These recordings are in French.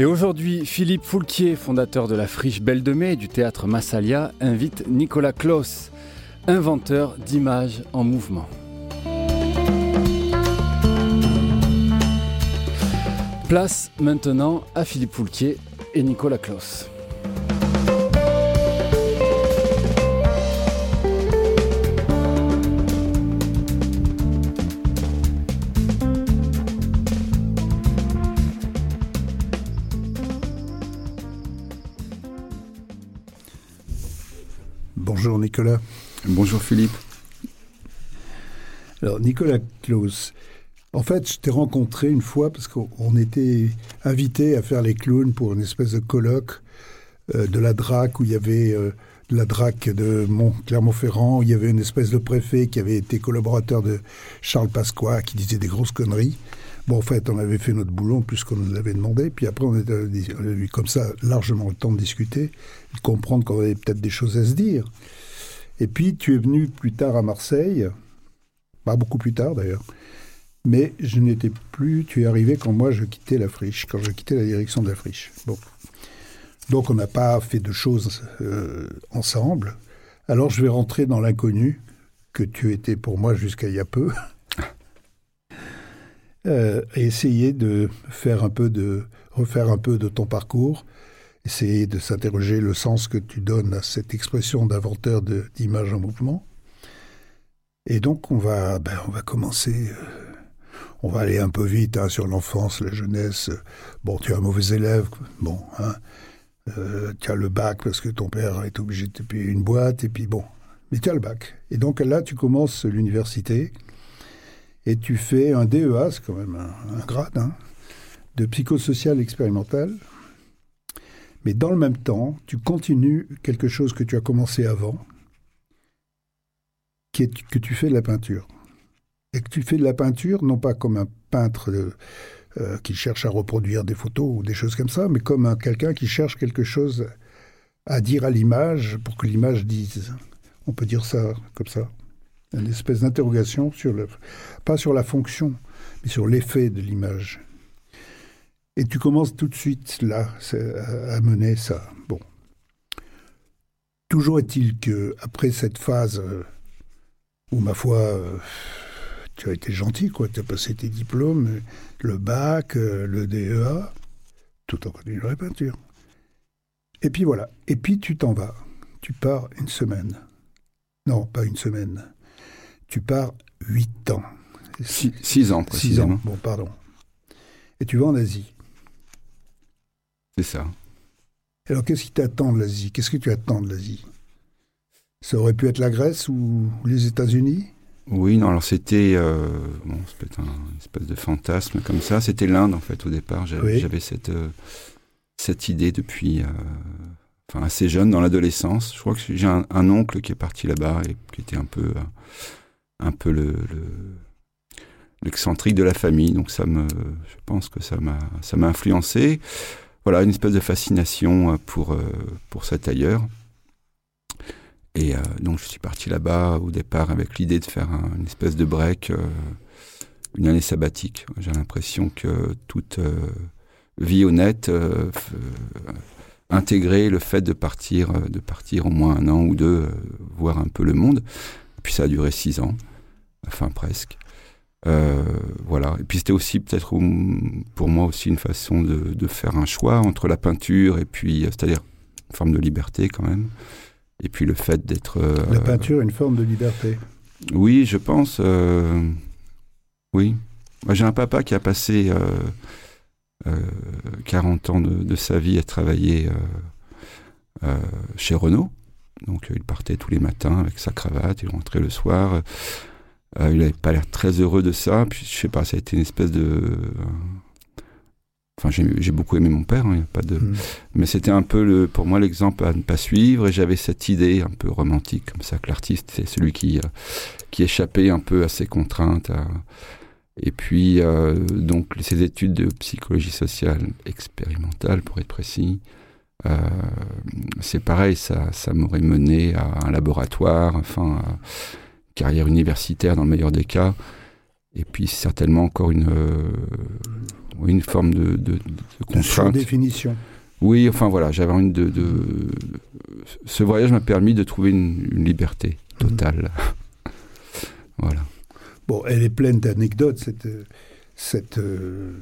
Et aujourd'hui, Philippe Foulquier, fondateur de la Friche Belle de Mai du théâtre Massalia, invite Nicolas Klaus, inventeur d'images en mouvement. Place maintenant à Philippe Foulquier et Nicolas Klaus. Bonjour Nicolas. Bonjour Philippe. Alors Nicolas Klaus, en fait, je t'ai rencontré une fois parce qu'on était invité à faire les clowns pour une espèce de colloque euh, de la DRAC où il y avait euh, la DRAC de Mont Clermont-Ferrand, où il y avait une espèce de préfet qui avait été collaborateur de Charles Pasqua qui disait des grosses conneries. Bon, en fait, on avait fait notre boulot puisqu'on nous l'avait demandé. Puis après, on a eu comme ça largement le temps de discuter, de comprendre qu'on avait peut-être des choses à se dire. Et puis, tu es venu plus tard à Marseille, pas beaucoup plus tard d'ailleurs, mais je n'étais plus. Tu es arrivé quand moi je quittais la friche, quand je quittais la direction de la friche. Bon. Donc on n'a pas fait de choses euh, ensemble. Alors je vais rentrer dans l'inconnu que tu étais pour moi jusqu'à il y a peu. euh, essayer de faire un peu de refaire un peu de ton parcours, essayer de s'interroger le sens que tu donnes à cette expression d'inventeur d'image en mouvement. Et donc on va, ben, on va commencer. Euh, on va aller un peu vite hein, sur l'enfance, la jeunesse. Bon, tu es un mauvais élève, bon, hein, euh, tu as le bac parce que ton père est obligé de payer une boîte, et puis bon, mais tu as le bac. Et donc là, tu commences l'université, et tu fais un DEA, c'est quand même un, grade, hein, de psychosocial expérimental. Mais dans le même temps, tu continues quelque chose que tu as commencé avant, qui est que tu fais de la peinture et que tu fais de la peinture, non pas comme un peintre euh, qui cherche à reproduire des photos ou des choses comme ça, mais comme un, quelqu'un qui cherche quelque chose à dire à l'image pour que l'image dise. On peut dire ça comme ça. Une espèce d'interrogation sur le, pas sur la fonction, mais sur l'effet de l'image. Et tu commences tout de suite là à mener ça. Bon. Toujours est-il que après cette phase euh, où ma foi euh, tu as été gentil, quoi. Tu as passé tes diplômes, le bac, euh, le DEA, tout en continuant la peinture. Et puis voilà. Et puis tu t'en vas. Tu pars une semaine. Non, pas une semaine. Tu pars huit ans. Six, six ans, précisément. Six ans, bon, pardon. Et tu vas en Asie. C'est ça. Alors, qu'est-ce qui t'attend de l'Asie? Qu'est-ce que tu attends de l'Asie? Ça aurait pu être la Grèce ou les États-Unis? Oui, non, alors c'était euh, bon, peut-être un espèce de fantasme comme ça. C'était l'Inde en fait au départ. J'avais oui. cette euh, cette idée depuis, euh, enfin assez jeune dans l'adolescence. Je crois que j'ai un, un, oncle qui est parti là-bas et qui était un peu un peu le, l'excentrique de la famille. Donc ça je pense que ça m'a influencé. Voilà, une espèce de fascination pour pour cet ailleurs. Et euh, donc je suis parti là-bas au départ avec l'idée de faire un, une espèce de break, euh, une année sabbatique. J'ai l'impression que toute euh, vie honnête intégrait le fait de partir, de partir au moins un an ou deux, voir un peu le monde. Puis ça a duré six ans, enfin presque. voilà. Et puis c'était aussi peut-être pour moi aussi une façon de, de, faire un choix entre la peinture et puis, c'est-à-dire une forme de liberté quand même. Et puis le fait d'être... Euh, la peinture, une forme de liberté. Oui, je pense. Euh, oui. J'ai un papa qui a passé euh, 40 ans de, de, sa vie à travailler euh, chez Renault. Donc il partait tous les matins avec sa cravate, il rentrait le soir. Il n'avait pas l'air très heureux de ça. Puis je sais pas, ça a été une espèce de Enfin, j'ai beaucoup aimé mon père, hein, a pas de. Mm. Mais c'était un peu le, pour moi l'exemple à ne pas suivre. Et j'avais cette idée un peu romantique comme ça que l'artiste c'est celui qui qui échappait un peu à ses contraintes. Et puis donc ces études de psychologie sociale expérimentale, pour être précis, euh, c'est pareil, ça, ça m'aurait mené à un laboratoire, enfin, carrière universitaire dans le meilleur des cas, et puis certainement encore une, euh, une forme de, de, de contrainte. définition. Oui, enfin voilà, j'avais envie de, de, Ce voyage m'a permis de trouver une, liberté totale. voilà. Bon, elle est pleine d'anecdotes, cette, cette, euh,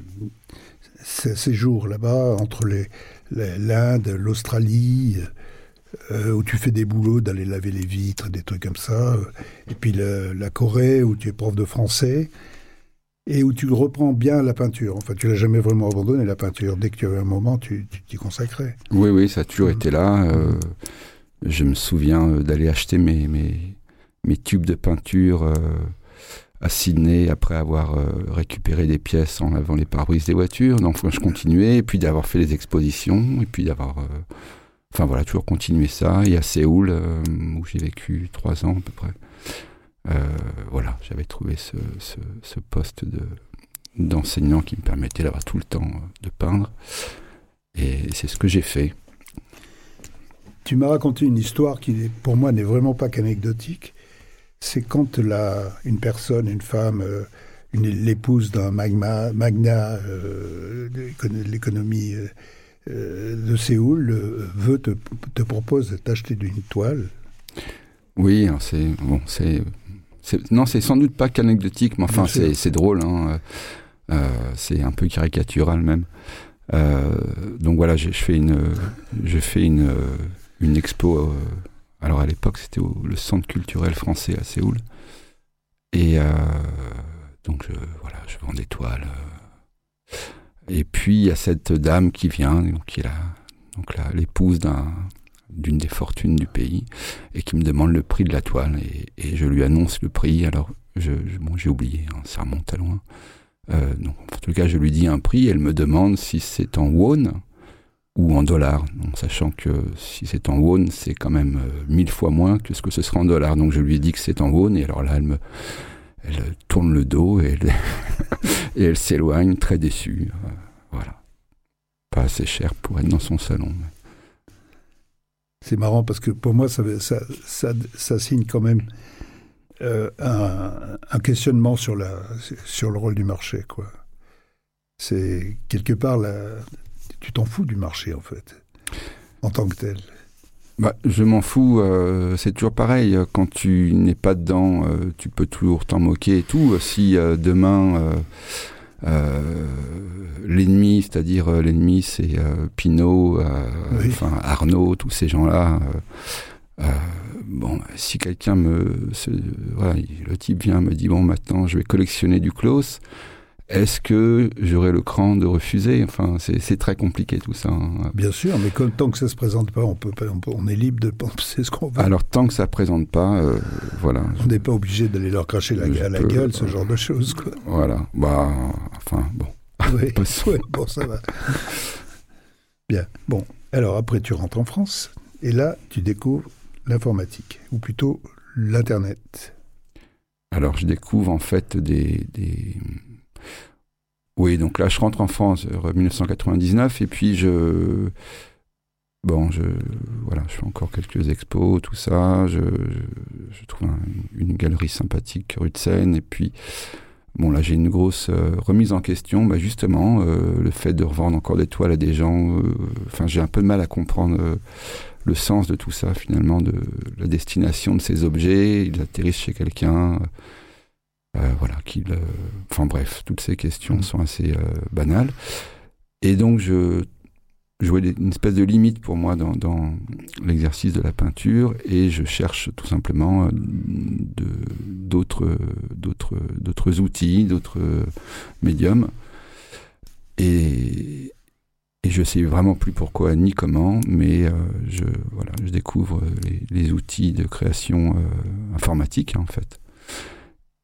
ces séjours là-bas, entre les, l'Inde, l'Australie, euh, où tu fais des boulots d'aller laver les vitres, des trucs comme ça, et puis la Corée, où tu es prof de français, et où tu reprends bien la peinture. Enfin, tu l'as jamais vraiment abandonné, la peinture. Dès que tu avais un moment, tu t'y consacrais. Oui, oui, ça a toujours été là. Euh, je me souviens euh, d'aller acheter mes, tubes de peinture à Sydney après avoir récupéré des pièces en lavant les pare-brises des voitures. Donc je continuais, et puis d'avoir fait les expositions, et puis d'avoir... Euh, enfin voilà, toujours continué ça. Et à Séoul, euh, où j'ai vécu trois ans à peu près, voilà, j'avais trouvé ce, ce, poste de, d'enseignant qui me permettait d'avoir tout le temps de peindre. Et c'est ce que j'ai fait. Tu m'as raconté une histoire qui, pour moi, n'est vraiment pas qu'anecdotique c'est quand la, une personne, une femme, euh, l'épouse d'un magma, magnat euh, de l'économie euh, de Séoul veut te, te propose de t'acheter une toile. Oui, c'est bon, c'est non, c'est sans doute pas qu'anecdotique, mais enfin c'est drôle. Hein, c'est un peu caricatural même. donc voilà, je fais une, je fais une, une expo alors à l'époque, c'était le Centre culturel français à Séoul. Et euh, donc je, voilà, je vends des toiles. Et puis il y a cette dame qui vient, qui est la, donc l'épouse d'une des fortunes du pays, et qui me demande le prix de la toile. Et, je lui annonce le prix. Alors je, bon, j'ai oublié, hein, ça remonte à loin. Euh, donc, en tout cas, je lui dis un prix. Elle me demande si c'est en won ou en dollars, sachant que si c'est en won, c'est quand même euh, mille fois moins que ce que ce sera en dollars. Donc je lui ai dit que c'est en won, et alors là, elle me, elle tourne le dos et elle, s'éloigne, très déçue. Voilà. Pas assez cher pour être dans son salon. C'est marrant parce que pour moi, ça, signe quand même euh, un, questionnement sur, le rôle du marché. quoi. C'est quelque part tu t'en fous du marché en fait, en tant que tel. Bah, je m'en fous, euh, c'est toujours pareil. Quand tu n'es pas dedans, euh, tu peux toujours t'en moquer et tout. Si euh, demain, l'ennemi, c'est-à-dire l'ennemi, c'est Pinot, enfin Arnaud, tous ces gens-là. bon, si quelqu'un me, voilà, le type vient me dit bon, maintenant, je vais collectionner du close est-ce que j'aurais le cran de refuser? Enfin, c'est très compliqué tout ça. Hein. Bien sûr, mais tant que ça se présente pas, on peut, on, est libre de penser ce qu'on veut. Alors tant que ça présente pas, euh, voilà. On n'est pas obligé d'aller leur cracher la, à la gueule, ce genre de choses. Quoi. Voilà. Bah, enfin, bon. Oui, bon, ça va. Bien. Bon, alors après, tu rentres en France, et là, tu découvres l'informatique, ou plutôt l'Internet. Alors, je découvre en fait des, des oui, donc là, je rentre en France en 1999 et puis je. Bon, je, voilà, je fais encore quelques expos, tout ça. Je, trouve une galerie sympathique rue de Seine. Et puis, bon, là, j'ai une grosse euh, remise en question. Bah, justement, euh, le fait de revendre encore des toiles à des gens. Euh, enfin, j'ai un peu de mal à comprendre le sens de tout ça, finalement, de la destination de ces objets. Ils atterrissent chez quelqu'un. Euh, voilà, qu'il. Euh, enfin bref, toutes ces questions mm. sont assez euh, banales. Et donc je jouais une espèce de limite pour moi dans, dans l'exercice de la peinture et je cherche tout simplement d'autres d'autres d'autres outils, d'autres médiums. Et, et je sais vraiment plus pourquoi ni comment, mais je voilà, je découvre les, les, outils de création informatique en fait.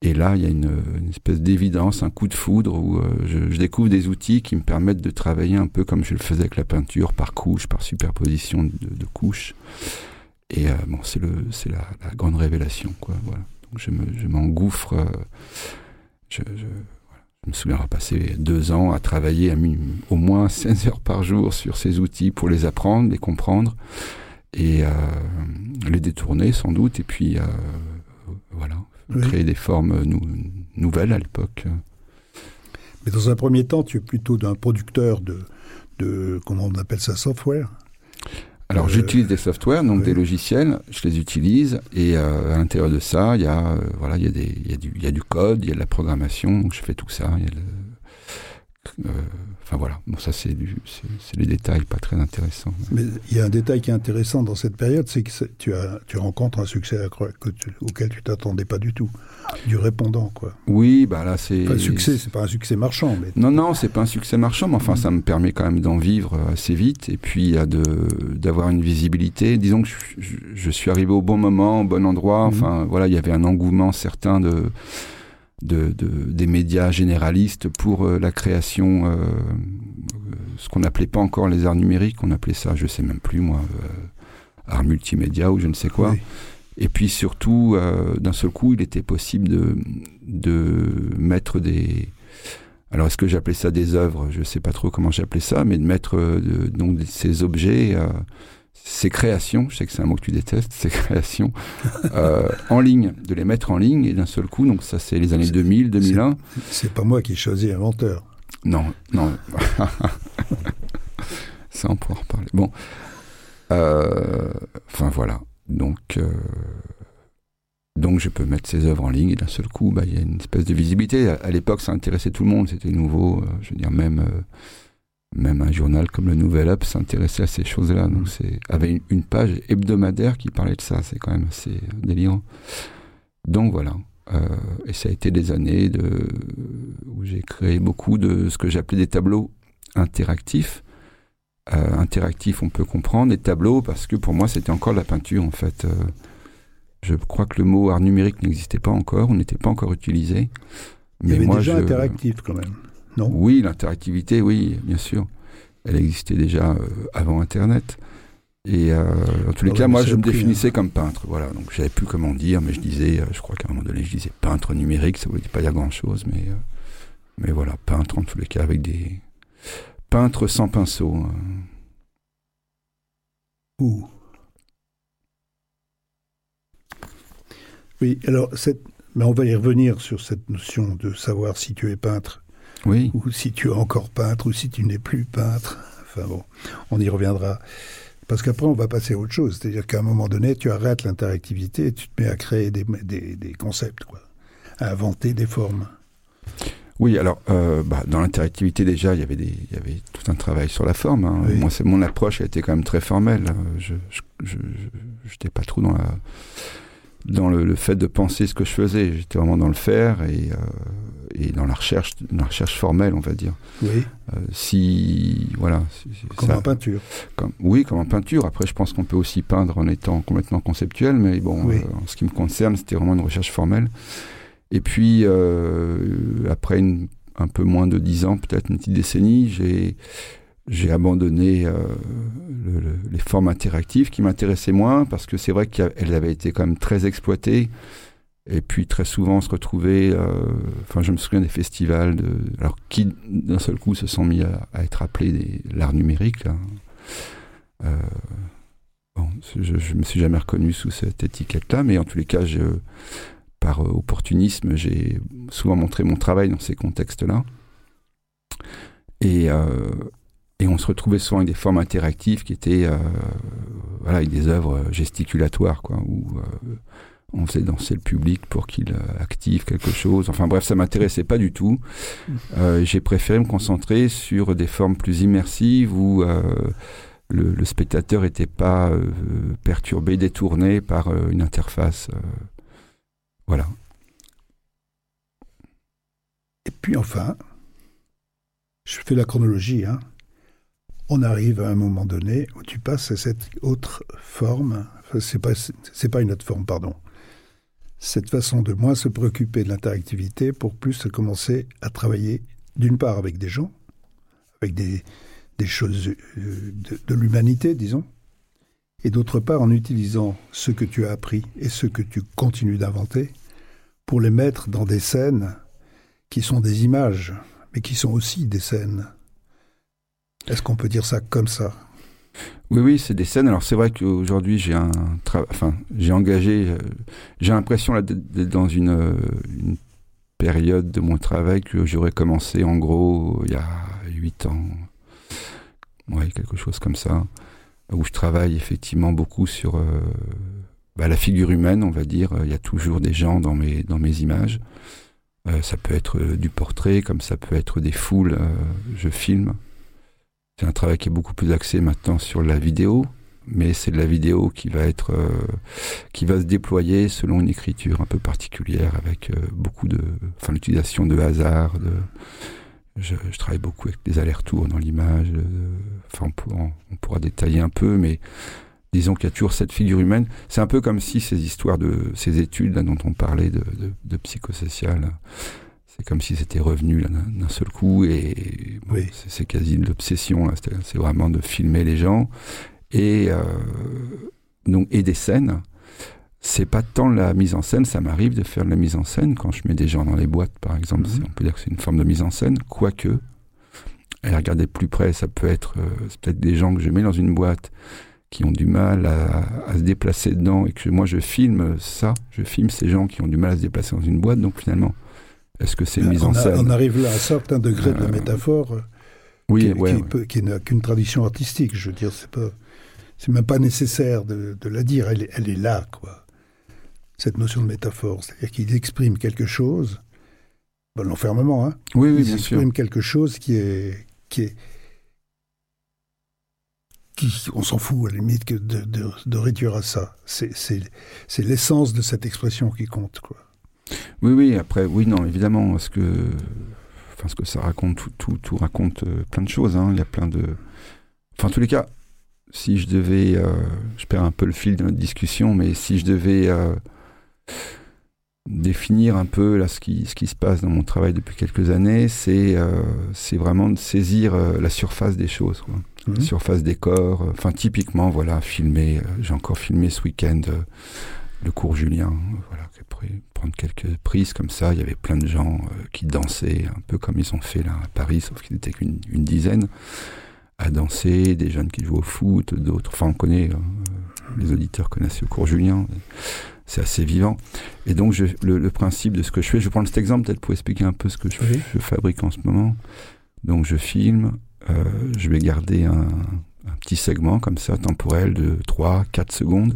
Et là, il y a une, espèce d'évidence, un coup de foudre où euh, je, découvre des outils qui me permettent de travailler un peu comme je le faisais avec la peinture, par couche, par superposition de, couches. Et euh, bon, c'est le, c'est la, grande révélation, quoi. Voilà. Donc je, me, je m'engouffre. Euh, je, me souviens avoir passé deux ans à travailler au moins 16 heures par jour sur ces outils pour les apprendre, les comprendre et les détourner sans doute. Et puis voilà, créer des formes nouvelles à l'époque. Mais dans un premier temps, tu es plutôt d'un producteur de, de, comment on appelle ça, software? Alors euh, j'utilise des softwares, donc des logiciels, je les utilise et euh, à l'intérieur de ça, il y a euh, voilà, il y a des il y a du il y a du code, il y a de la programmation, donc je fais tout ça, il y a le, Enfin voilà, bon ça c'est c'est les détails pas très intéressants. Mais il y a un détail qui est intéressant dans cette période, c'est que tu as tu rencontres un succès auquel tu t'attendais pas du tout, du répondant quoi. Oui, bah là c'est. succès, c'est pas un succès marchand, mais. Non non, c'est pas un succès marchand, mais enfin ça me permet quand même d'en vivre assez vite et puis de d'avoir une visibilité. Disons que je, je, suis arrivé au bon moment, au bon endroit. Mhm. Enfin voilà, il y avait un engouement certain de de, des médias généralistes pour euh, la création, euh, ce qu'on n'appelait pas encore les arts numériques, on appelait ça, je sais même plus moi, euh, arts multimédia ou je ne sais quoi. Et puis surtout, d'un seul coup, il était possible de, de mettre des... Alors est-ce que j'appelais ça des œuvres? Je ne sais pas trop comment j'appelais ça, mais de mettre donc ces objets ces créations, je sais que c'est un mot que tu détestes, ces créations, euh, en ligne, de les mettre en ligne et d'un seul coup, donc ça c'est les années 2000, 2001. C'est pas moi qui choisis inventeur. Non, non. ça on pourra en reparler. Bon, euh, enfin voilà, donc euh, donc je peux mettre ces œuvres en ligne et d'un seul coup, bah, il y a une espèce de visibilité. À, à l'époque, ça intéressait tout le monde, c'était nouveau. je veux dire même même un journal comme le Nouvel Up s'intéressait à ces choses-là. Donc c'est avait une, page hebdomadaire qui parlait de ça. C'est quand même assez délirant. Donc voilà. Euh, et ça a été des années de, où j'ai créé beaucoup de ce que j'appelais des tableaux interactifs. Euh, interactifs, on peut comprendre, des tableaux, parce que pour moi, c'était encore la peinture, en fait. Euh, je crois que le mot art numérique n'existait pas encore, on n'était pas encore utilisé. Mais Il y avait moi, déjà interactif, quand même. Oui, l'interactivité, oui, bien sûr. Elle existait déjà euh, avant Internet. Et euh, en tous les ah cas, moi, je me définissais hein. comme peintre. Voilà, donc je savais plus comment dire, mais je disais, euh, je crois qu'à un moment donné, je disais peintre numérique. Ça ne voulait pas dire grand-chose, mais mais voilà, peintre en tous les cas avec des peintres sans pinceau. Hein. Ouh. Oui, alors cette, mais on va y revenir sur cette notion de savoir si tu es peintre oui. ou si tu es encore peintre, ou si tu n'es plus peintre. Enfin bon, on y reviendra. Parce qu'après, on va passer à autre chose. C'est-à-dire qu'à un moment donné, tu arrêtes l'interactivité et tu te mets à créer des, des, concepts, quoi. à inventer des formes. Oui, alors euh, bah, dans l'interactivité déjà, il y avait des, il y avait tout un travail sur la forme. Hein. Moi, c'est mon approche a été quand même très formelle. Je, je, j'étais pas trop dans la, dans le, fait de penser ce que je faisais. J'étais vraiment dans le faire et euh, et dans la recherche, la recherche formelle, on va dire. Oui. Euh, si voilà. Comme en peinture. Comme, oui, comme en peinture. Après, je pense qu'on peut aussi peindre en étant complètement conceptuel, mais bon, euh, en ce qui me concerne, c'était vraiment une recherche formelle. Et puis après un peu moins de dix ans, peut-être une petite décennie, j'ai j'ai abandonné les formes interactives qui m'intéressaient moins parce que c'est vrai qu'elles avaient été quand même très exploitées et puis très souvent, se retrouvait. Euh, enfin, je me souviens des festivals alors qui d'un seul coup se sont mis à, être appelés l'art numérique. Euh, bon, je, je me suis jamais reconnu sous cette étiquette-là, mais en tous les cas, par opportunisme, j'ai souvent montré mon travail dans ces contextes-là. Et, euh, et on se retrouvait souvent avec des formes interactives qui étaient, euh, voilà, avec des œuvres gesticulatoires, quoi, où on faisait danser le public pour qu'il euh, active quelque chose. Enfin bref, ça m'intéressait pas du tout. Euh, j'ai préféré me concentrer sur des formes plus immersives où euh, le, spectateur n'était pas perturbé, détourné par une interface. voilà. Et puis enfin, je fais la chronologie. Hein. On arrive à un moment donné où tu passes à cette autre forme. pas, c'est pas une autre forme, pardon cette façon de moins se préoccuper de l'interactivité pour plus commencer à travailler d'une part avec des gens, avec des, choses euh, de l'humanité, disons, et d'autre part en utilisant ce que tu as appris et ce que tu continues d'inventer pour les mettre dans des scènes qui sont des images, mais qui sont aussi des scènes. Est-ce qu'on peut dire ça comme ça? Oui, oui, c'est des scènes. Alors c'est vrai qu'aujourd'hui j'ai un, enfin j'ai engagé, euh, j'ai l'impression d'être dans une, euh, une, période de mon travail que j'aurais commencé en gros il y a huit ans, ouais, quelque chose comme ça, où je travaille effectivement beaucoup sur euh, bah, la figure humaine, on va dire. Il y a toujours des gens dans mes dans mes images. ça peut être du portrait, comme ça peut être des foules. je filme. C'est un travail qui est beaucoup plus axé maintenant sur la vidéo, mais c'est de la vidéo qui va être, euh, qui va se déployer selon une écriture un peu particulière, avec euh, beaucoup de, enfin l'utilisation de hasard. Je, travaille beaucoup avec des allers-retours dans l'image. Enfin, on, pourra détailler un peu, mais disons qu'il y a toujours cette figure humaine. C'est un peu comme si ces histoires de ces études dont on parlait de, de, de psychosocial c'est comme si c'était revenu d'un seul coup et c'est quasi de l'obsession. C'est vraiment de filmer les gens et euh, donc et des scènes. C'est pas tant la mise en scène, ça m'arrive de faire de la mise en scène quand je mets des gens dans les boîtes, par exemple. Mhm. On peut dire que c'est une forme de mise en scène, quoique. Et regarder plus près, ça peut être euh, peut-être des gens que je mets dans une boîte qui ont du mal à, à, se déplacer dedans et que moi je filme ça, je filme ces gens qui ont du mal à se déplacer dans une boîte. Donc finalement, est-ce que c'est en scène On arrive là à un certain degré de la euh, métaphore oui, qui, qui, n'a qu'une tradition artistique. Je veux dire, c'est pas, c'est même pas nécessaire de, la dire. Elle, elle, est là, quoi. Cette notion de métaphore, c'est-à-dire qu'il exprime quelque chose. L'enfermement, hein. Oui, oui, il bien exprime quelque chose qui est, qui est, qui, on s'en fout à la limite que de, de, de réduire à ça. C'est l'essence de cette expression qui compte, quoi. Oui, oui, après, oui, non, évidemment, ce que, enfin, ce que ça raconte, tout, tout, tout raconte euh, plein de choses. Hein. Il y a plein de. Enfin, en tous les cas, si je devais. Euh, je perds un peu le fil de notre discussion, mais si je devais euh, définir un peu là, ce, qui, ce qui se passe dans mon travail depuis quelques années, c'est c'est vraiment de saisir la surface des choses. Quoi. La mmh. surface des corps. Enfin, typiquement, voilà, filmer. J'ai encore filmé ce week-end le cours Julien, voilà, prendre quelques prises comme ça. Il y avait plein de gens euh, qui dansaient, un peu comme ils ont fait là à Paris, sauf qu'ils n'étaient qu'une une dizaine à danser, des jeunes qui jouent au foot, d'autres. Enfin, on connaît, euh, les auditeurs connaissent le cours Julien. C'est assez vivant. Et donc, je, le, principe de ce que je fais, je prends cet exemple peut-être pour expliquer un peu ce que je, je fabrique en ce moment. Donc, je filme, euh, je vais garder un, un, petit segment comme ça, temporel de 3-4 secondes.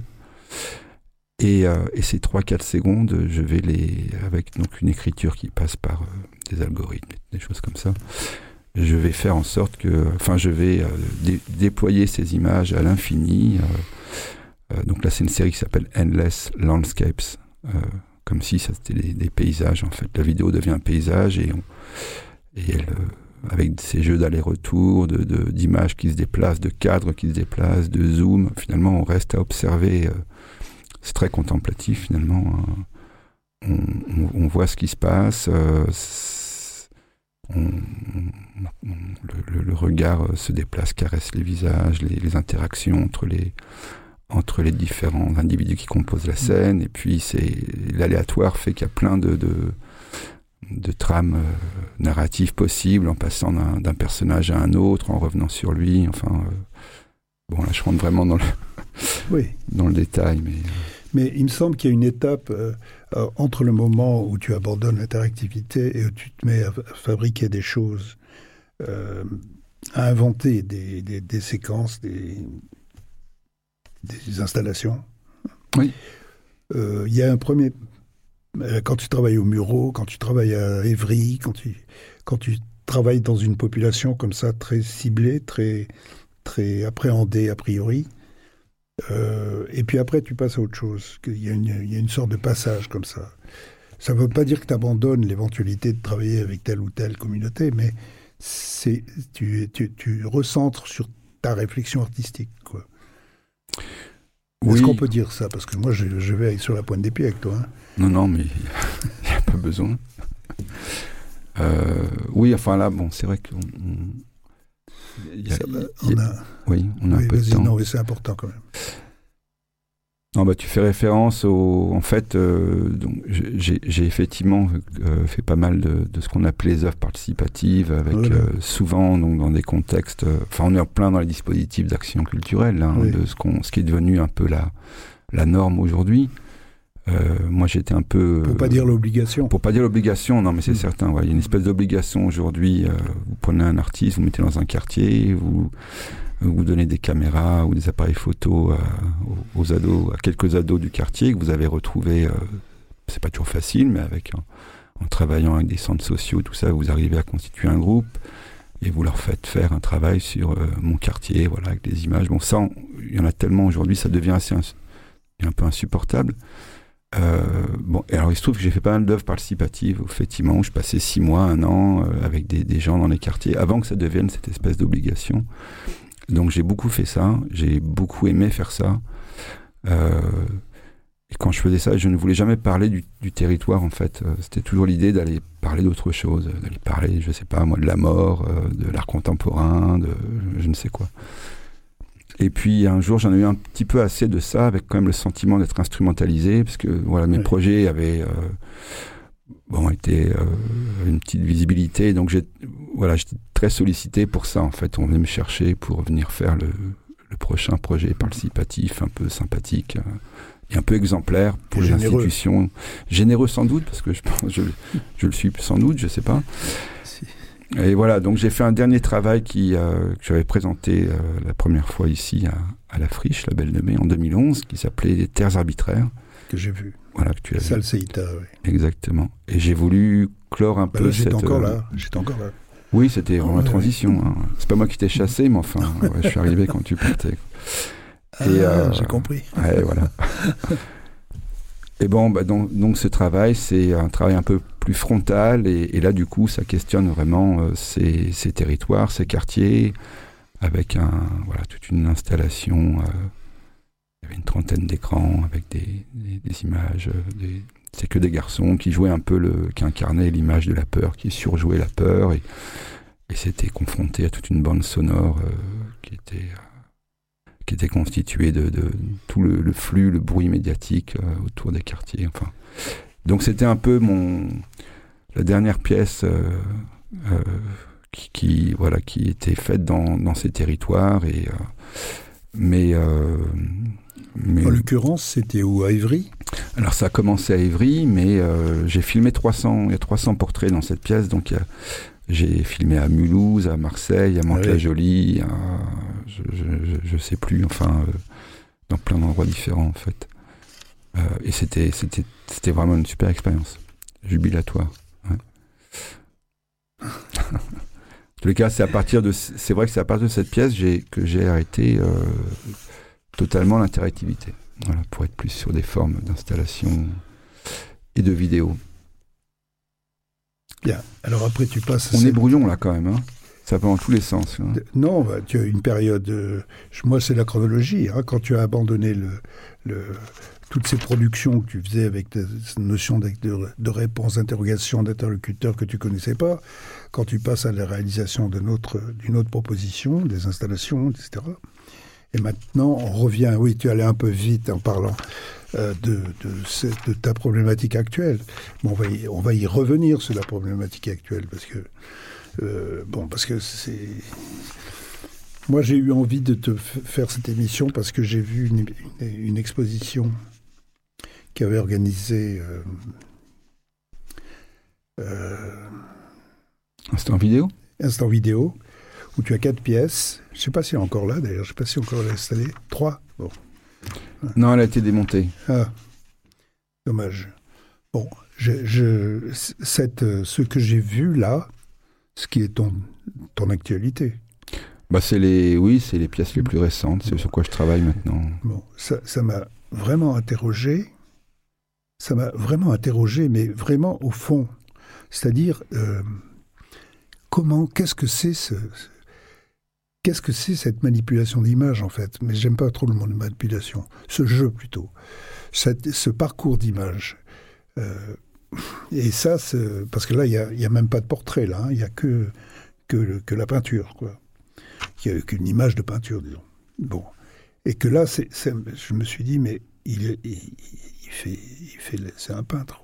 Et, euh, et ces 3-4 secondes, je vais les, avec donc une écriture qui passe par euh, des algorithmes, des choses comme ça, je vais faire en sorte que, enfin, je vais euh, déployer ces images à l'infini. donc là, c'est une série qui s'appelle Endless Landscapes, comme si ça c'était des, paysages. En fait, la vidéo devient un paysage et, on, et elle, avec ces jeux d'aller-retour, de, d'images qui se déplacent, de cadres qui se déplacent, de zoom. Finalement, on reste à observer c'est très contemplatif finalement. Hein. On, voit ce qui se passe. Euh, le, regard se déplace, caresse les visages, les, interactions entre les, entre les différents individus qui composent la scène. Et puis c'est l'aléatoire fait qu'il y a plein de, de, trames euh, narratives possibles en passant d'un personnage à un autre, en revenant sur lui. Enfin, euh, bon là je rentre vraiment dans le, oui. dans le détail, mais. Mais il me semble qu'il y a une étape euh, euh, entre le moment où tu abandonnes l'interactivité et où tu te mets à, fabriquer des choses, euh, à inventer des, des, séquences, des, des, installations. Oui. Il y a un premier. Quand tu travailles au Muro, quand tu travailles à Évry, quand tu, quand tu travailles dans une population comme ça, très ciblée, très, très appréhendée a priori, euh, et puis après, tu passes à autre chose. Il y, a une, il y a une sorte de passage comme ça. Ça ne veut pas dire que tu abandonnes l'éventualité de travailler avec telle ou telle communauté, mais c'est tu, tu, tu recentres sur ta réflexion artistique. Quoi. Est-ce qu'on peut dire ça? Parce que moi, je, vais sur la pointe des pieds avec toi. Hein. Non, non, mais il n'y a pas besoin. Euh, oui, enfin là, bon, c'est vrai qu'on. Oui, on a un peu de temps. Non, mais c'est important quand même. Non, bah, tu fais référence au. En fait, euh, j'ai effectivement euh, fait pas mal de, ce qu'on appelait les œuvres participatives, avec souvent donc, dans des contextes. Enfin, on est en plein dans les dispositifs d'action culturelle, hein, de ce, qu'on, ce qui est devenu un peu la, la norme aujourd'hui. Euh, moi, j'étais un peu. Pour pas dire l'obligation. Pour pas dire l'obligation, non, mais c'est mm. certain. Il y a une espèce d'obligation aujourd'hui. Euh, vous prenez un artiste, vous mettez dans un quartier, vous vous donnez des caméras ou des appareils photo aux, ados, à quelques ados du quartier que vous avez retrouvés. Euh, c'est pas toujours facile, mais avec en travaillant avec des centres sociaux, tout ça, vous arrivez à constituer un groupe et vous leur faites faire un travail sur mon quartier, voilà, avec des images. Bon, ça, il y en a tellement aujourd'hui, ça devient assez un peu insupportable. Euh, bon, et alors il se trouve que j'ai fait pas mal d'œuvres participatives, effectivement, où je passais six mois, un an euh, avec des, gens dans les quartiers, avant que ça devienne cette espèce d'obligation. Donc j'ai beaucoup fait ça, j'ai beaucoup aimé faire ça. Euh, et quand je faisais ça, je ne voulais jamais parler du, du territoire, en fait. Euh, c'était toujours l'idée d'aller parler d'autre chose, d'aller parler, je sais pas, moi, de la mort, euh, de l'art contemporain, de je ne sais quoi. Et puis un jour, j'en ai eu un petit peu assez de ça, avec quand même le sentiment d'être instrumentalisé, parce que voilà, mes projets avaient euh, bon été euh, une petite visibilité, donc j'ai voilà, j'étais très sollicité pour ça. En fait, on venait me chercher pour venir faire le, le prochain projet participatif, un peu sympathique. Euh, et un peu exemplaire pour les institutions. Généreux sans doute, parce que je pense, je, je le suis sans doute, je sais pas. Et voilà, donc j'ai fait un dernier travail qui, euh, que j'avais présenté euh, la première fois ici à, à, la Friche, la Belle de Mai, en 2011, qui s'appelait Les Terres arbitraires. Que j'ai vu. Voilà, que tu as vu. Seita, oui. Exactement. Et j'ai voulu clore un bah peu J'étais encore euh, là, j'étais encore là. Oui, c'était vraiment la transition. Hein. C'est pas moi qui t'ai chassé, mais enfin, ouais, je suis arrivé quand tu partais. Ah, euh, j'ai compris. Ouais, voilà. Et bon, bah, donc, donc, ce travail, c'est un travail un peu plus frontal, et, là, du coup, ça questionne vraiment euh, ces, territoires, ces quartiers, avec un, voilà, toute une installation. Euh, il y avait une trentaine d'écrans avec des, images. Euh, c'est que des garçons qui jouaient un peu le, qui incarnaient l'image de la peur, qui surjouaient la peur, et, et c'était confronté à toute une bande sonore qui était qui était constitué de, tout le, flux, le bruit médiatique autour des quartiers. Enfin, donc c'était un peu mon la dernière pièce euh, euh, qui, qui, voilà qui était faite dans, dans ces territoires et euh, mais mais, en l'occurrence, c'était où? À Évry? Alors ça a commencé à Évry, mais euh, j'ai filmé 300, il y a 300 portraits dans cette pièce, donc a j'ai filmé à Mulhouse, à Marseille, à Mantes-la-Jolie, je, je, je, sais plus, enfin, euh, dans plein d'endroits différents en fait. Euh, et c'était, c'était, c'était vraiment une super expérience, jubilatoire. Ouais. en tous les cas, c'est à partir de, c'est vrai que c'est à partir de cette pièce que j'ai arrêté euh, totalement l'interactivité. Voilà, pour être plus sur des formes d'installation et de vidéo. Bien. Alors après, tu passes. On est brouillon là quand même. Hein. Ça va dans tous les sens. Hein. Non, bah, tu as une période. Euh, moi, c'est la chronologie. Hein, quand tu as abandonné le, le, toutes ces productions que tu faisais avec cette notion de, de, réponse, d'interrogation, d'interlocuteur que tu connaissais pas, quand tu passes à la réalisation d'une autre, proposition, des installations, etc. Et maintenant, on revient. Oui, tu allais un peu vite en parlant euh, de, ta problématique actuelle. Bon, on, va y, revenir sur la problématique actuelle parce que euh, bon, parce que c'est moi j'ai eu envie de te faire cette émission parce que j'ai vu une, exposition qui avait organisé euh, euh, Instant vidéo? Instant vidéo où tu as quatre pièces. Je ne sais pas si elle est encore là d'ailleurs. Je ne sais pas si encore installée. Trois. Bon. Non, elle a été démontée. Ah, dommage. Bon, je, je, cette, euh, ce que j'ai vu là, ce qui est ton, ton actualité. Bah c'est les, oui, c'est les pièces les plus récentes, c'est sur quoi je travaille maintenant. Bon, ça m'a vraiment interrogé. Ça m'a vraiment interrogé, mais vraiment au fond. C'est-à-dire, euh, comment, qu'est-ce que c'est ce, qu'est-ce que c'est cette manipulation d'image en fait? Mais j'aime pas trop le mot de manipulation, ce jeu plutôt, ce parcours d'image. Euh, et ça, parce que là, il n'y a, même pas de portrait, là, hein. il n'y a que, que, la peinture, quoi. Il n'y a qu'une image de peinture, disons. Bon. Et que là, je me suis dit, mais il, il fait, c'est un peintre.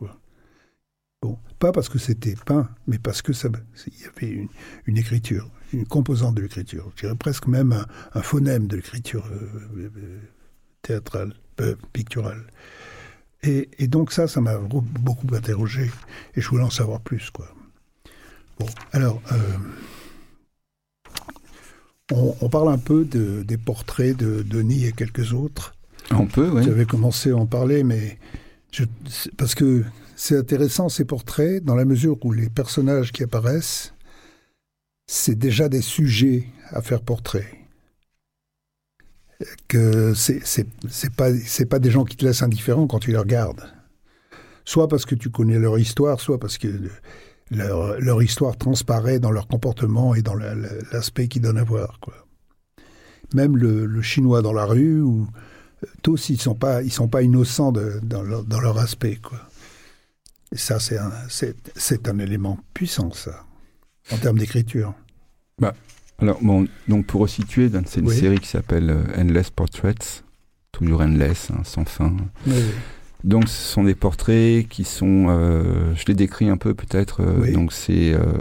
Bon, pas parce que c'était peint, mais parce que ça, il y avait une, écriture, une composante de l'écriture. Je dirais presque même un, phonème de l'écriture euh, euh, théâtrale, euh, picturale. Et, donc ça, ça m'a beaucoup interrogé, et je voulais en savoir plus. Bon, alors, on, parle un peu de, des portraits de Denis et quelques autres. On peut, oui. J'avais commencé à en parler, mais parce que c'est intéressant ces portraits dans la mesure où les personnages qui apparaissent, c'est déjà des sujets à faire portrait. Que c'est pas pas des gens qui te laissent indifférent quand tu les regardes. Soit parce que tu connais leur histoire, soit parce que leur, leur histoire transparaît dans leur comportement et dans l'aspect qu'ils donnent à voir. Quoi. Même le, le, chinois dans la rue, ou tous ils sont pas ils sont pas innocents de, dans, leur, dans leur aspect. Quoi. Et ça, c'est un, c'est, un élément puissant, ça, en termes d'écriture. Bah, alors, bon, donc pour resituer, c'est une série qui s'appelle euh, Endless Portraits, toujours endless, hein, sans fin. Oui, donc, ce sont des portraits qui sont, euh, je les décris un peu peut-être. Euh, donc, c'est euh,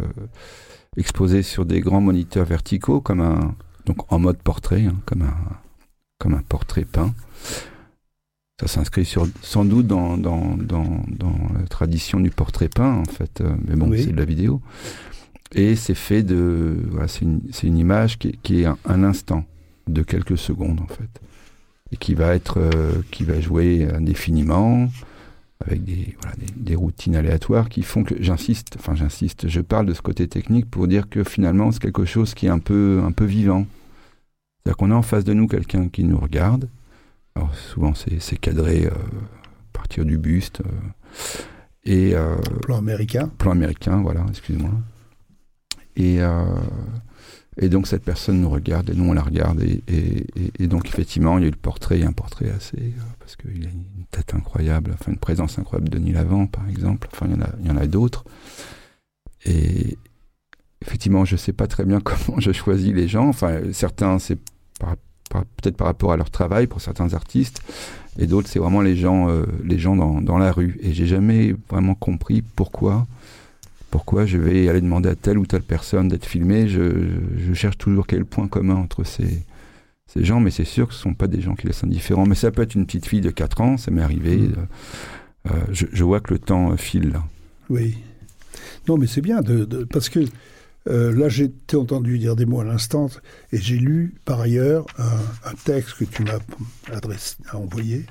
exposé sur des grands moniteurs verticaux, comme un, donc en mode portrait, hein, comme un, comme un portrait peint. Ça s'inscrit sans doute dans, dans, dans, dans, la tradition du portrait peint, en fait, euh, mais bon, c'est de la vidéo. Et c'est fait de. Voilà, c'est une, une, image qui, qui est un, un, instant, de quelques secondes, en fait. Et qui va être. Euh, qui va jouer indéfiniment, avec des, voilà, des, des, routines aléatoires qui font que. J'insiste, enfin, j'insiste, je parle de ce côté technique pour dire que finalement, c'est quelque chose qui est un peu, un peu vivant. C'est-à-dire qu'on a en face de nous quelqu'un qui nous regarde, alors souvent c'est cadré euh, à partir du buste. Euh, et, euh, plan américain Plan américain, voilà, excuse-moi. Et, et donc cette personne nous regarde et nous on la regarde. Et, et, et donc effectivement, il y a eu le portrait, il y a un portrait assez. parce qu'il a une tête incroyable, enfin une présence incroyable de Denis Lavant par exemple. Enfin, il y en a, il y en a d'autres. Et effectivement, je ne sais pas très bien comment je choisis les gens. Enfin, certains, c'est par peut-être par rapport à leur travail pour certains artistes, et d'autres c'est vraiment les gens, euh, les gens dans, dans, la rue. Et j'ai jamais vraiment compris pourquoi, pourquoi je vais aller demander à telle ou telle personne d'être filmée. Je, je, cherche toujours quel point commun entre ces, ces gens, mais c'est sûr que ce sont pas des gens qui laissent indifférents. Mais ça peut être une petite fille de 4 ans, ça m'est arrivé. Mmh. Euh, je, je, vois que le temps file là. Oui. Non, mais c'est bien de, de, parce que euh, là, j'ai entendu dire des mots à l'instant, et j'ai lu par ailleurs un, un texte que tu m'as adressé, envoyé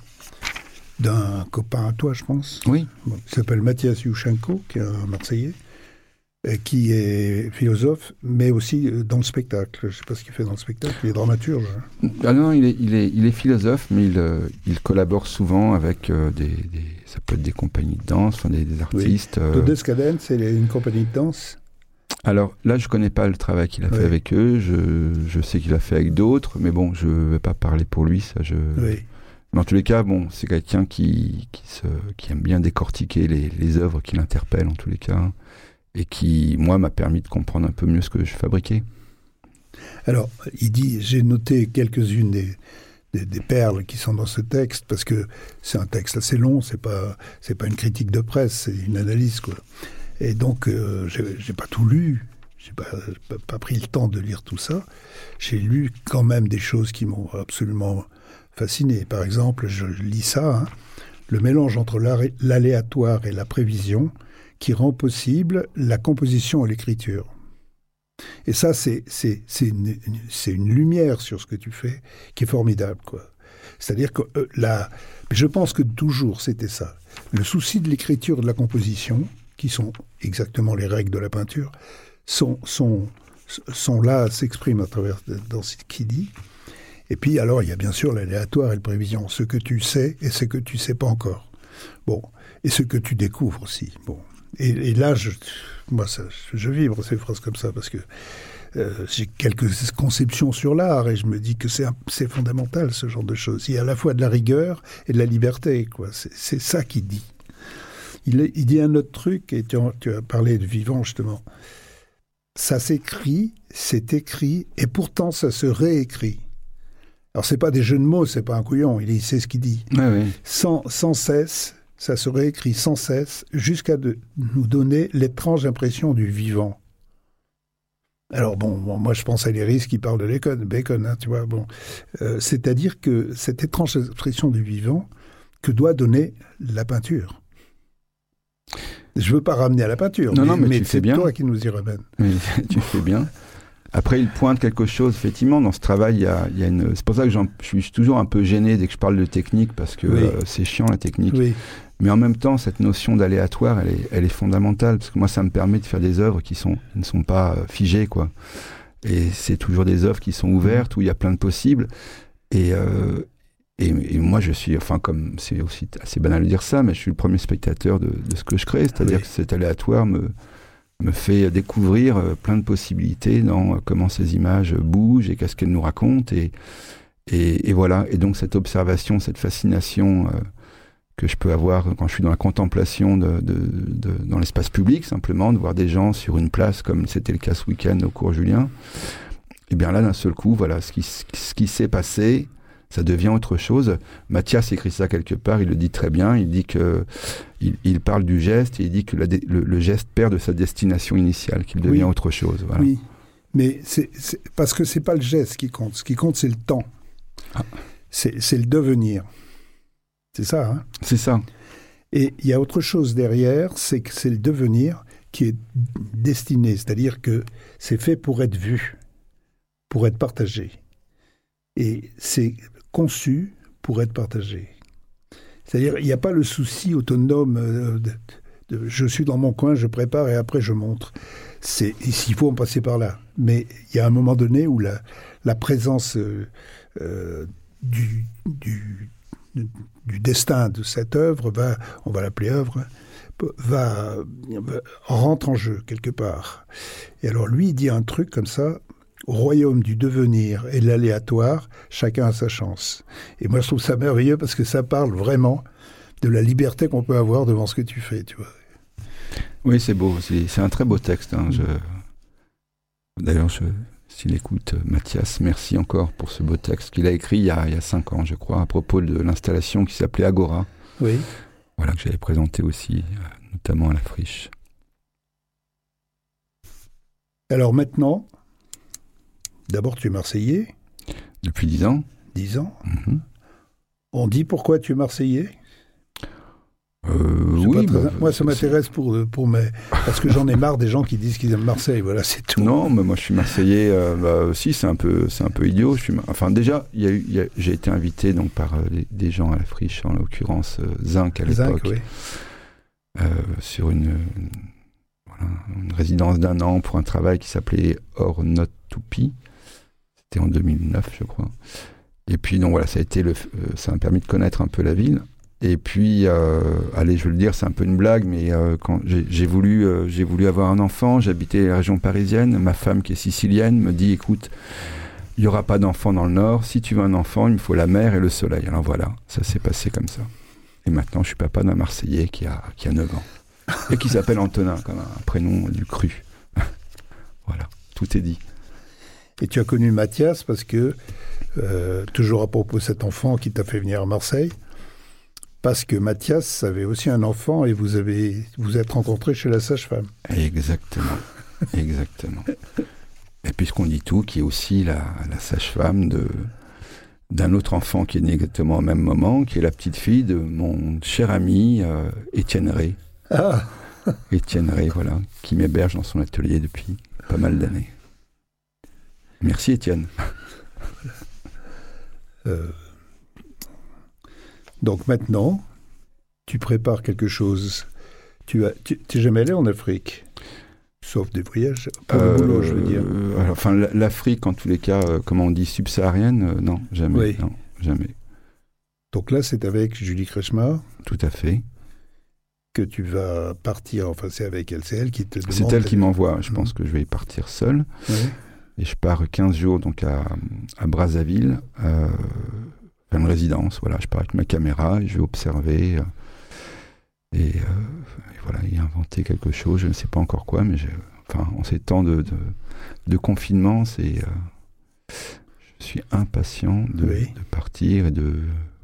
d'un copain à toi, je pense. Oui. Qui s'appelle Mathias Yushchenko, qui est un Marseillais, et qui est philosophe, mais aussi euh, dans le spectacle. Je ne sais pas ce qu'il fait dans le spectacle, il est dramaturge. Ah non, il est, il est, il est philosophe, mais il, euh, il collabore souvent avec des, des, Ça peut être des compagnies de danse, enfin des, des artistes. Oui. Cadence, c'est une compagnie de danse alors là, je connais pas le travail qu'il a oui. fait avec eux. Je, je sais qu'il a fait avec d'autres, mais bon, je vais pas parler pour lui. Ça, je. Oui. Mais en tous les cas, bon, c'est quelqu'un qui, qui, se, qui aime bien décortiquer les, les œuvres qui l'interpellent en tous les cas, et qui, moi, m'a permis de comprendre un peu mieux ce que je fabriquais. Alors, il dit, j'ai noté quelques-unes des, des, des, perles qui sont dans ce texte parce que c'est un texte assez long. C'est pas, c'est pas une critique de presse, c'est une analyse quoi. Et donc, euh, j'ai pas tout lu, j'ai pas, pas, pris le temps de lire tout ça. J'ai lu quand même des choses qui m'ont absolument fasciné. Par exemple, je lis ça, hein, le mélange entre l'aléatoire et la prévision qui rend possible la composition et l'écriture. Et ça, c'est une, une lumière sur ce que tu fais qui est formidable, quoi. C'est-à-dire que euh, là, je pense que toujours c'était ça. Le souci de l'écriture de la composition, qui sont exactement les règles de la peinture, sont, sont, sont là, s'expriment à travers dans ce qu'il dit. Et puis, alors, il y a bien sûr l'aléatoire et le prévision, ce que tu sais et ce que tu sais pas encore. Bon, et ce que tu découvres aussi. Bon, et, là, je, moi, ça, je vibre ces phrases comme ça parce que euh, j'ai quelques conceptions sur l'art et je me dis que c'est fondamental ce genre de choses. Il y a à la fois de la rigueur et de la liberté, quoi. C'est ça qu'il dit. Il, il, dit un autre truc, et tu, tu as parlé de vivant justement. Ça s'écrit, c'est écrit, et pourtant ça se réécrit. Alors c'est pas des jeux de mots, c'est pas un couillon, il sait ce qu'il dit. Sans, sans cesse, ça se réécrit sans cesse, jusqu'à nous donner l'étrange impression du vivant. Alors bon, moi je pense à Léris qui parle de Bacon, Bacon hein, tu vois. Bon, euh, c'est-à-dire que cette étrange expression du vivant que doit donner la peinture. Je veux pas ramener à la peinture, non, mais, non, mais, c'est toi qui nous y ramène. tu fais bien. Après, il pointe quelque chose, effectivement, dans ce travail, il y a, il y a une... c'est pour ça que je suis toujours un peu gêné dès que je parle de technique, parce que euh, c'est chiant la technique. Oui. Mais en même temps, cette notion d'aléatoire, elle est, elle est fondamentale, parce que moi, ça me permet de faire des œuvres qui sont, ne sont pas euh, figées, quoi. Et c'est toujours des œuvres qui sont ouvertes, où il y a plein de possibles. Et, euh, et, moi, je suis, enfin, comme c'est aussi assez banal de dire ça, mais je suis le premier spectateur de, de ce que je crée, c'est-à-dire que cet aléatoire me, me fait découvrir euh, plein de possibilités dans comment ces images bougent et qu'est-ce qu'elles nous racontent. Et, et, et, voilà. Et donc, cette observation, cette fascination que je peux avoir quand je suis dans la contemplation de, dans l'espace public, simplement, de voir des gens sur une place comme c'était le cas ce week-end au cours Julien. Et bien là, d'un seul coup, voilà, ce qui, ce qui s'est passé, ça devient autre chose. Mathias écrit ça quelque part, il le dit très bien, il dit que il, parle du geste et il dit que le, geste perd de sa destination initiale, qu'il devient autre chose. Oui, mais c'est parce que c'est pas le geste qui compte, ce qui compte c'est le temps. Ah. C'est le devenir. C'est ça, hein C'est ça. Et il y a autre chose derrière, c'est que c'est le devenir qui est destiné, c'est-à-dire que c'est fait pour être vu, pour être partagé. Et c'est conçu pour être partagé. C'est-à-dire, il n'y a pas le souci autonome euh, de, je suis dans mon coin, je prépare et après je montre. C'est s'il faut en passer par là. Mais il y a un moment donné où la, présence euh, euh, du, destin de cette œuvre va, on va l'appeler œuvre, va, rentre en jeu quelque part. Et alors lui il dit un truc comme ça, au royaume du devenir et de l'aléatoire, chacun a sa chance. Et moi je trouve ça merveilleux parce que ça parle vraiment de la liberté qu'on peut avoir devant ce que tu fais, tu vois. Oui, c'est beau, c'est un très beau texte. Hein. Je... D'ailleurs, je, s'il écoute, Mathias, merci encore pour ce beau texte qu'il a écrit il y a, il y a cinq ans, je crois, à propos de l'installation qui s'appelait Agora. Oui. Voilà, que j'avais présenté aussi, euh, notamment à la friche. Alors maintenant, d'abord tu es Marseillais. Depuis dix ans. Dix ans. Mhm. On dit pourquoi tu es Marseillais? Euh, oui, bah, moi ça m'intéresse pour pour mes parce que j'en ai marre des gens qui disent qu'ils aiment Marseille. Voilà, c'est tout. Non, mais moi je suis marseillais euh, bah, aussi. C'est un peu c'est un peu idiot. Je suis enfin déjà il y a eu j'ai été invité donc par euh, des gens à la friche en l'occurrence Zinc à l'époque oui. sur une, voilà, une résidence d'un an pour un travail qui s'appelait Or Not Toupie. C'était en 2009 je crois. Et puis donc voilà ça a été le ça m'a permis de connaître un peu la ville. Et puis, euh, allez, je veux le dire, c'est un peu une blague, mais euh, quand j'ai voulu, euh, j'ai voulu avoir un enfant, j'habitais la région parisienne. Ma femme, qui est sicilienne, me dit "Écoute, il y aura pas d'enfant dans le Nord. Si tu veux un enfant, il me faut la mer et le soleil." Alors voilà, ça s'est passé comme ça. Et maintenant, je suis papa d'un Marseillais qui a qui a 9 ans et qui s'appelle Antonin, comme un prénom du cru. voilà, tout est dit. Et tu as connu Mathias parce que toujours à propos de cet enfant qui t'a fait venir à Marseille parce que Mathias avait aussi un enfant et vous avez vous êtes rencontrés chez la sage-femme. Exactement, exactement. Et puisqu'on dit tout, qui est aussi la, sage-femme de d'un autre enfant qui est né exactement au même moment, qui est la petite fille de mon cher ami euh, Étienne Ray. Ah. Étienne Ray, voilà, qui m'héberge dans son atelier depuis pas mal d'années. Merci Étienne. Euh, donc maintenant, tu prépares quelque chose. Tu as, tu t'es jamais allé en Afrique Sauf des voyages, pour le boulot, je veux dire. Euh, enfin, l'Afrique, en tous les cas, euh, comment on dit, subsaharienne, non, jamais. Non, jamais. Donc là, c'est avec Julie Kretschmar. Tout à fait. Que tu vas partir, enfin, c'est avec elle, c'est elle qui te demande. C'est elle qui m'envoie. Je pense que je vais y partir seul. Et je pars 15 jours donc à, à Brazzaville, euh, faire une résidence. Voilà, je pars avec ma caméra et je vais observer euh, et, et, voilà, inventer quelque chose. Je ne sais pas encore quoi, mais enfin, en ces temps de, de, de confinement, c'est je suis impatient de, Oui. de partir et de.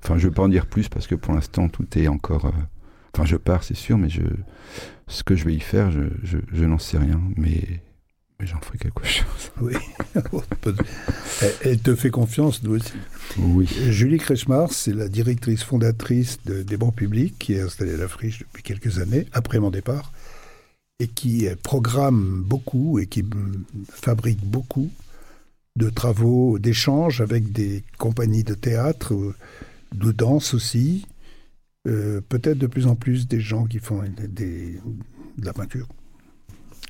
Enfin, je ne veux pas en dire plus parce que pour l'instant, tout est encore. euh, Enfin, je pars, c'est sûr, mais je, ce que je vais y faire, je, je, je n'en sais rien, mais, mais j'en ferai quelque chose. Oui. elle, te fait confiance, nous aussi. Oui. Julie Kretschmar, c'est la directrice fondatrice de, des bons publics qui est installée à la friche depuis quelques années, après mon départ, et qui programme beaucoup et qui mm, fabrique beaucoup de travaux, d'échanges avec des compagnies de théâtre, euh, de danse aussi, euh, peut-être de plus en plus des gens qui font des, des- de la peinture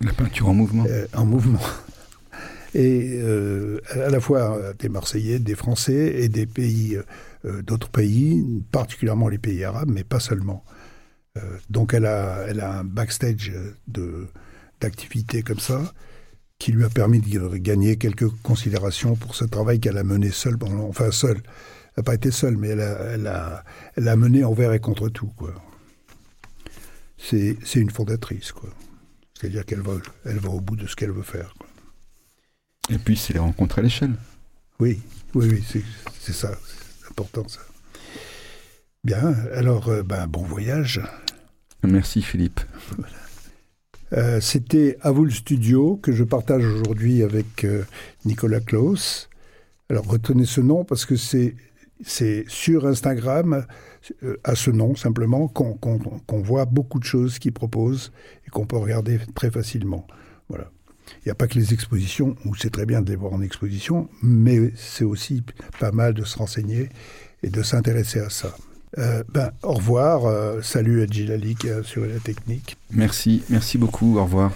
La peinture en mouvement. euh, en mouvement. Et euh, à la fois des Marseillais, des Français et des pays, euh, d'autres pays, particulièrement les pays arabes, mais pas seulement. Donc elle a, elle a un backstage de d'activités comme ça qui lui a permis de gagner quelques considérations pour ce travail qu'elle a mené seule, pendant- enfin seule. Elle n'a pas été seule, mais elle a, elle a, elle mené envers et contre tout. C'est c'est une fondatrice. quoi. C'est-à-dire qu'elle va, elle va au bout de ce qu'elle veut faire. quoi. Et puis, c'est les rencontres à l'échelle. Oui, oui, oui, c'est c'est ça, c'est important ça. Bien, alors, euh, ben, bon voyage. Merci, Philippe. Euh, C'était à vous le studio que je partage aujourd'hui avec euh, Nicolas Klaus. Alors retenez ce nom parce que c'est c'est sur Instagram à ce nom simplement qu'on qu'on- qu'on voit beaucoup de choses qu'il propose et qu'on peut regarder très facilement. Voilà. Il n'y a pas que les expositions, où c'est très bien de les voir en exposition, mais c'est aussi pas mal de se renseigner et de s'intéresser à ça. Euh, ben, au revoir, euh, salut à Gilali qui a assuré la technique. Merci, merci beaucoup. Au revoir.